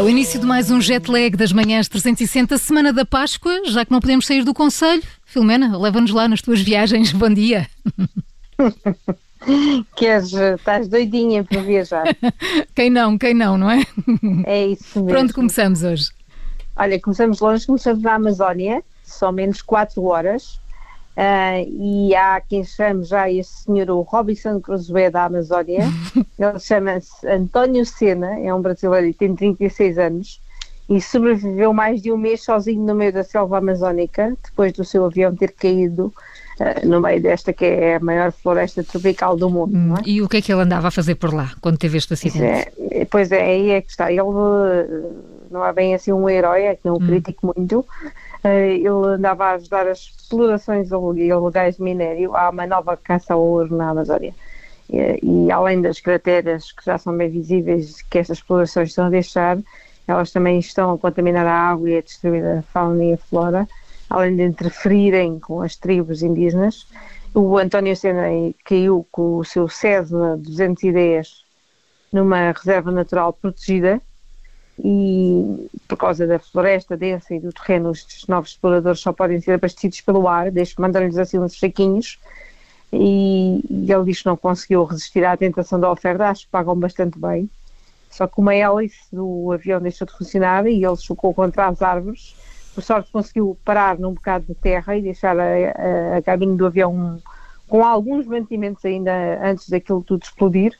É o início de mais um jet lag das manhãs 360, semana da Páscoa, já que não podemos sair do Conselho. Filomena, leva-nos lá nas tuas viagens. Bom dia. Queres, estás doidinha para viajar. Quem não, quem não, não é? É isso mesmo. Pronto, começamos hoje. Olha, começamos longe, começamos na Amazónia, são menos 4 horas. Uh, e há quem chame já esse senhor o Robinson Crusoe da Amazónia. Ele chama-se António Sena, é um brasileiro e tem 36 anos e sobreviveu mais de um mês sozinho no meio da selva amazónica, depois do seu avião ter caído no meio desta que é a maior floresta tropical do mundo. Hum, é? E o que é que ele andava a fazer por lá quando teve este acidente? Pois é, pois é aí é que está. Ele não é bem assim um herói, é não hum. critico muito. Uh, ele andava a ajudar as explorações ilegais de minério. Há uma nova caça ao ouro na Amazónia. E, e, além das crateras que já são bem visíveis que estas explorações estão a deixar, elas também estão a contaminar a água e a destruir a fauna e a flora, além de interferirem com as tribos indígenas. O António Sena caiu com o seu Cessna 210 numa reserva natural protegida e por causa da floresta densa e do terreno, os novos exploradores só podem ser abastecidos pelo ar, mandam-lhes assim uns saquinhos e, e ele diz que não conseguiu resistir à tentação da oferta, acho que pagam bastante bem só que uma hélice do avião deixou de funcionar e ele chocou contra as árvores. Por sorte conseguiu parar num bocado de terra e deixar a, a, a cabine do avião com alguns mantimentos ainda antes daquilo tudo explodir.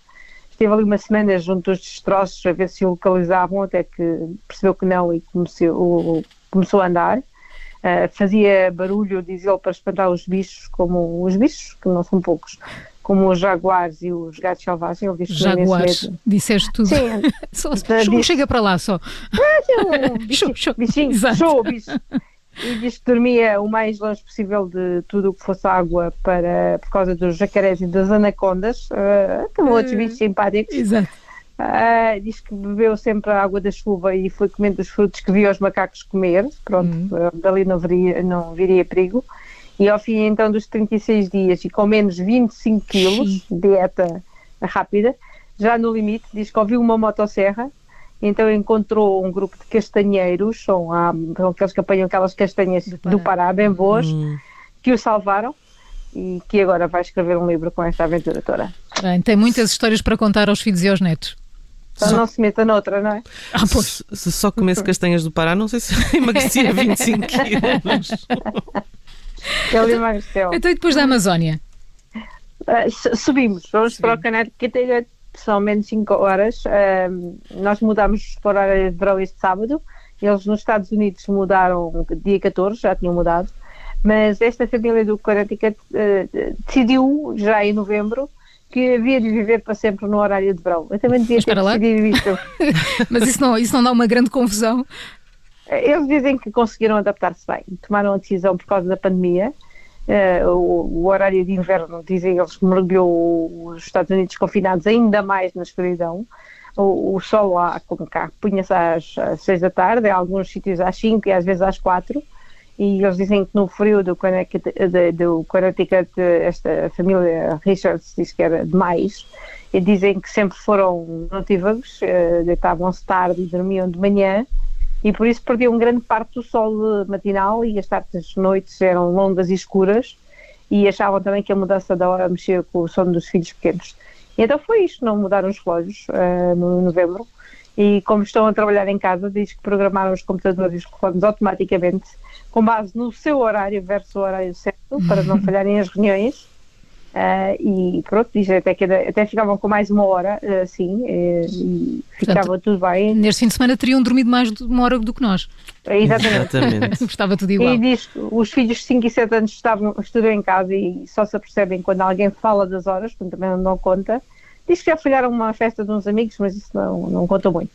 Esteve ali uma semana junto aos destroços a ver se o localizavam, até que percebeu que não e começou, começou a andar. Uh, fazia barulho, diz ele, para espantar os bichos, como os bichos, que não são poucos, como os jaguares e os gatos selvagens. Disse jaguares, disseste tudo. Sim, só, disse... chega para lá só. Ah, um bicho, bichinho, show, bicho. E disse que dormia o mais longe possível de tudo o que fosse água para, por causa dos jacarés e das anacondas, uh, como outros bichos simpáticos. Exato. Uh, diz que bebeu sempre a água da chuva e foi comendo os frutos que via os macacos comer. Pronto, uhum. dali não, viria, não viria perigo. E ao fim então dos 36 dias e com menos 25 quilos, dieta rápida, já no limite, diz que ouviu uma motosserra, então encontrou um grupo de castanheiros, são, há, são aqueles que apanham aquelas castanhas do Pará, do Pará bem boas, hum. que o salvaram e que agora vai escrever um livro com esta aventura toda. Bem, tem muitas histórias para contar aos filhos e aos netos. Então só... não se meta noutra, não é? Ah, pois. Se, se só comesse castanhas do Pará, não sei se emagrecia 25 quilos. Ele emagreceu. Então e depois da Amazónia? Uh, subimos, vamos Sim. para o canal de são menos 5 horas. Uh, nós mudamos para a área de verão este sábado. Eles nos Estados Unidos mudaram dia 14, já tinham mudado. Mas esta família do Connecticut uh, decidiu, já em novembro, que havia de viver para sempre no horário de verão. Eu também devia ter decidido isto. Mas isso não, isso não dá uma grande confusão? Eles dizem que conseguiram adaptar-se bem, tomaram a decisão por causa da pandemia. Uh, o, o, horário de inverno, dizem eles, mergulhou os Estados Unidos confinados ainda mais na escuridão. O, o sol lá, como cá, punha-se às, às seis da tarde, em alguns sítios às cinco e às vezes às quatro. E eles dizem que no frio do Connecticut, esta família Richards diz que era demais. E dizem que sempre foram notívagos, uh, deitavam-se tarde e dormiam de manhã e por isso perdiam grande parte do sol matinal e as tardes noites eram longas e escuras e achavam também que a mudança da hora mexia com o sono dos filhos pequenos. E então foi isto, não mudaram os relógios uh, no novembro e como estão a trabalhar em casa, diz que programaram os computadores e os telefones automaticamente com base no seu horário versus o horário certo, para não falharem as reuniões Uh, e pronto, diz até que até ficavam com mais uma hora, sim, uh, e ficava Portanto, tudo bem. Neste fim de semana teriam dormido mais de uma hora do que nós. Exatamente. Exatamente. Estava tudo igual. E diz que os filhos de 5 e 7 anos estavam, estudam em casa e só se apercebem quando alguém fala das horas, portanto também não dão conta. Diz que já falharam uma festa de uns amigos, mas isso não, não conta muito.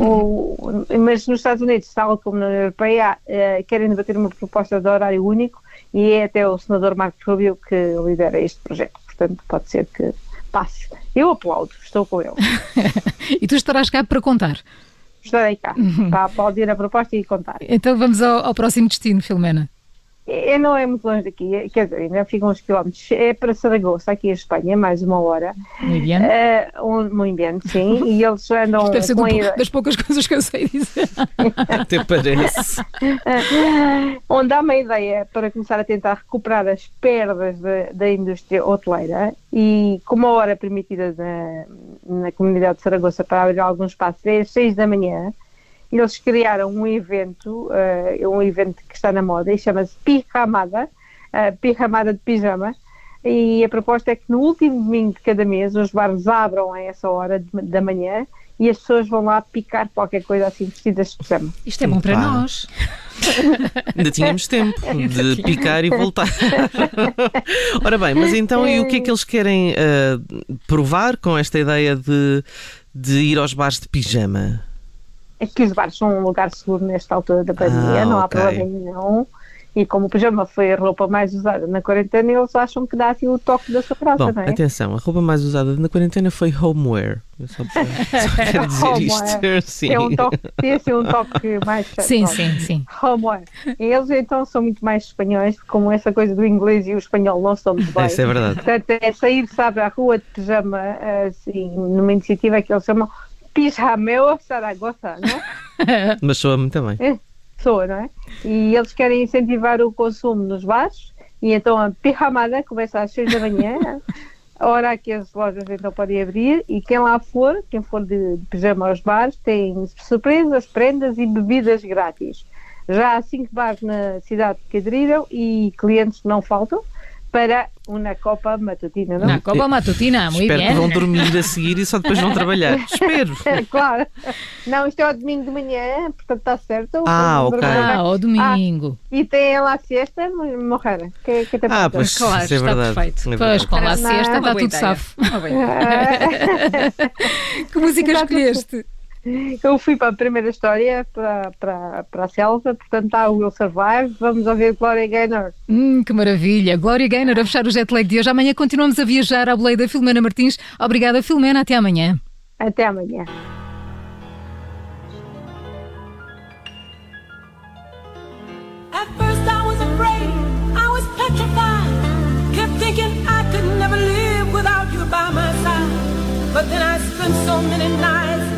O, mas nos Estados Unidos, tal como na União Europeia, querem debater uma proposta de horário único e é até o senador Marcos Rubio que lidera este projeto. Portanto, pode ser que passe. Eu aplaudo, estou com ele. e tu estarás cá para contar? Estarei cá, uhum. para aplaudir a proposta e contar. Então vamos ao, ao próximo destino, Filomena. É, não é muito longe daqui, é, quer dizer, ainda ficam uns quilómetros. É para Saragoça, aqui em Espanha, mais uma hora. Muy bien. Uh, um, muito bem, sim. E eles andam Deve ser com do- a ida- das poucas coisas que eu sei dizer. Até parece. onde há uma ideia para começar a tentar recuperar as perdas da, da indústria hoteleira e com uma hora permitida na, na comunidade de Saragoça para abrir algum espaço é às 6 da manhã, eles criaram um evento, eh, um evento que está na moda e chama-se Pijamada, eh, Pijamada de Pijama, e a proposta é que no último domingo de cada mês os bares abram a essa hora de- da manhã e as pessoas vão lá picar qualquer coisa assim vestidas de pijama. Isto é bom para nós. Ainda tínhamos tempo de picar e voltar. Ora bem, mas então e o que é que eles querem ah, provar com esta ideia de, de ir aos bares de pijama? É que os bares são um lugar seguro nesta altura da pandemia, Ah, não há ok. problema nenhum. E como o pijama foi a roupa mais usada na quarentena, eles acham que dá assim o toque da sua graça, Bom, não é? atenção, a roupa mais usada na quarentena foi homeware. Eu só, só quero dizer Homeware. isto. Sim. É um toque, tem assim um toque mais Sim, sim, sim. Homewear. Eles então são muito mais espanhóis, como essa coisa do inglês e o espanhol não estão muito bem. Isso é verdade. Portanto, é sair, sabe, à rua de pijama, assim, numa iniciativa que eles chamam Pijameo Saragossa, não é? Mas soa-me também. pessoa, não é? E eles querem incentivar o consumo nos bares e então a pijamada começa às 6 da manhã, a hora que as lojas então podem abrir e quem lá for, quem for de, de pijama aos bares, tem surpresas, prendas e bebidas grátis. Já há cinco bares na cidade que aderiram e clientes não faltam para uma Copa Matutina, não? Na Copa Matutina, muy Espero que vão dormir a seguir e só depois vão trabalhar. Espero. É, claro. Não, isto é ao domingo de manhã, portanto está certo. Ah, ok. Ah, ao domingo. E tem lá a siesta, morrer. Que, que Ah, pois Claro, isso é está verdade. perfeito. É Pois, com lá a siesta uma está tudo safo. Uma. Que música escolheste? Eu fui para a primeira história, para, para, para a selva, portanto está o Will Survive. Vamos ouvir Gloria Gaynor. Hum, que maravilha. Glória Gaynor a fechar o jet lag de hoje. Amanhã continuamos a viajar à boleia da Filomena Martins. Obrigada, Filomena. Até amanhã. Até amanhã. At first I was afraid, I was petrified. Kept thinking I could never live without you by my side. But then I spent so many nights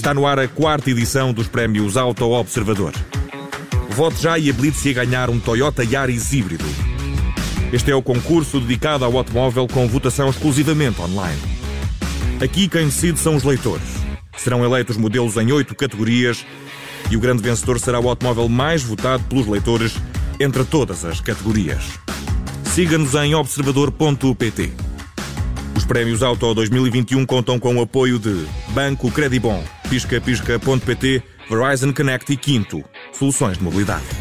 Está no ar a quarta edição dos prémios Auto Observador. Vote já e habilite-se a ganhar um Toyota Yaris híbrido. Este é o concurso dedicado ao automóvel com votação exclusivamente online. Aqui quem decide são os leitores. Serão eleitos modelos em oito categorias e o grande vencedor será o automóvel mais votado pelos leitores entre todas as categorias. Siga-nos em observador.pt. Os prémios Auto 2021 contam com o apoio de Banco Credibon, piscapisca.pt, Verizon Connect e Quinto, soluções de mobilidade.